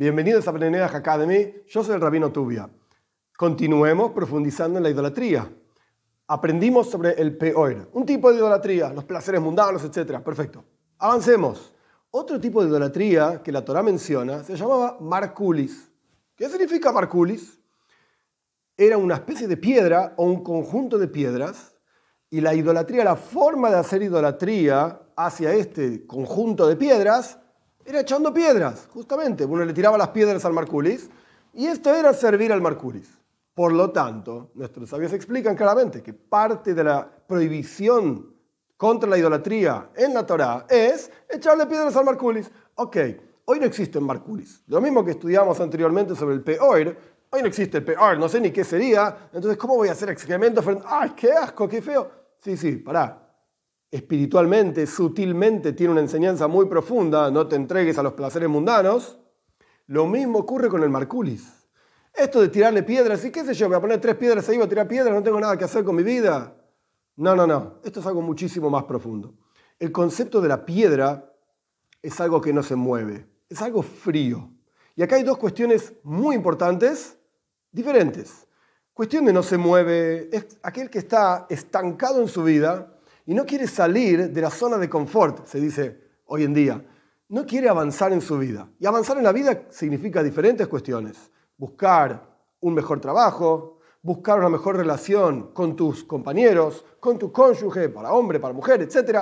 Bienvenidos a Planeach Academy, yo soy el Rabino Tubia. Continuemos profundizando en la idolatría. Aprendimos sobre el peor, un tipo de idolatría, los placeres mundanos, etc. Perfecto. Avancemos. Otro tipo de idolatría que la Torah menciona se llamaba Marculis. ¿Qué significa Marculis? Era una especie de piedra o un conjunto de piedras y la idolatría, la forma de hacer idolatría hacia este conjunto de piedras era echando piedras, justamente. Uno le tiraba las piedras al Marculis y esto era servir al Marculis. Por lo tanto, nuestros sabios explican claramente que parte de la prohibición contra la idolatría en la Torá es echarle piedras al Marculis. Ok, hoy no existe Marculis. Lo mismo que estudiamos anteriormente sobre el Peor, hoy no existe el Peor, no sé ni qué sería. Entonces, ¿cómo voy a hacer excrementos? ¡Ay, qué asco, qué feo! Sí, sí, pará espiritualmente, sutilmente, tiene una enseñanza muy profunda, no te entregues a los placeres mundanos, lo mismo ocurre con el Marculis. Esto de tirarle piedras, y qué sé yo, voy a poner tres piedras ahí, voy a tirar piedras, no tengo nada que hacer con mi vida. No, no, no, esto es algo muchísimo más profundo. El concepto de la piedra es algo que no se mueve, es algo frío. Y acá hay dos cuestiones muy importantes, diferentes. Cuestión de no se mueve es aquel que está estancado en su vida, y no quiere salir de la zona de confort, se dice hoy en día. No quiere avanzar en su vida. Y avanzar en la vida significa diferentes cuestiones. Buscar un mejor trabajo, buscar una mejor relación con tus compañeros, con tu cónyuge, para hombre, para mujer, etc.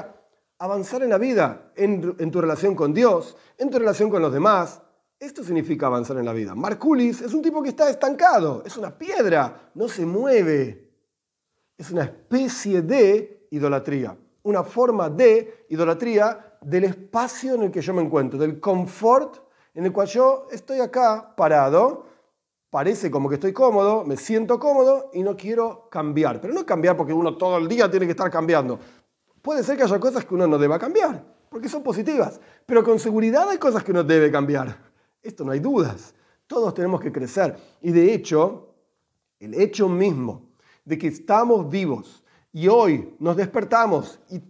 Avanzar en la vida, en, en tu relación con Dios, en tu relación con los demás. Esto significa avanzar en la vida. Marculis es un tipo que está estancado, es una piedra, no se mueve. Es una especie de idolatría, una forma de idolatría del espacio en el que yo me encuentro, del confort en el cual yo estoy acá parado, parece como que estoy cómodo, me siento cómodo y no quiero cambiar. Pero no cambiar porque uno todo el día tiene que estar cambiando. Puede ser que haya cosas que uno no deba cambiar, porque son positivas, pero con seguridad hay cosas que uno debe cambiar. Esto no hay dudas. Todos tenemos que crecer. Y de hecho, el hecho mismo de que estamos vivos, y hoy nos despertamos y,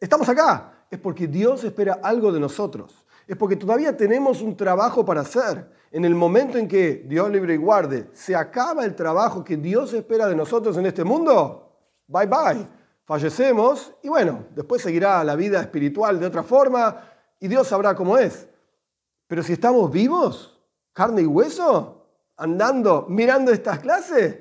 estamos acá, es porque Dios espera algo de nosotros. Es porque todavía tenemos un trabajo para hacer. En el momento en que Dios libre y guarde, se acaba el trabajo que Dios espera de nosotros en este mundo, bye bye. Fallecemos y bueno, después seguirá la vida espiritual de otra forma y Dios sabrá cómo es. Pero si estamos vivos, carne y hueso, andando, mirando estas clases,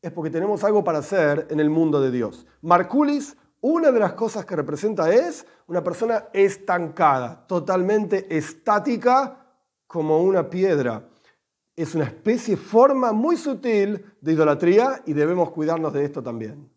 es porque tenemos algo para hacer en el mundo de Dios. Marculis, una de las cosas que representa es una persona estancada, totalmente estática como una piedra. Es una especie, forma muy sutil de idolatría y debemos cuidarnos de esto también.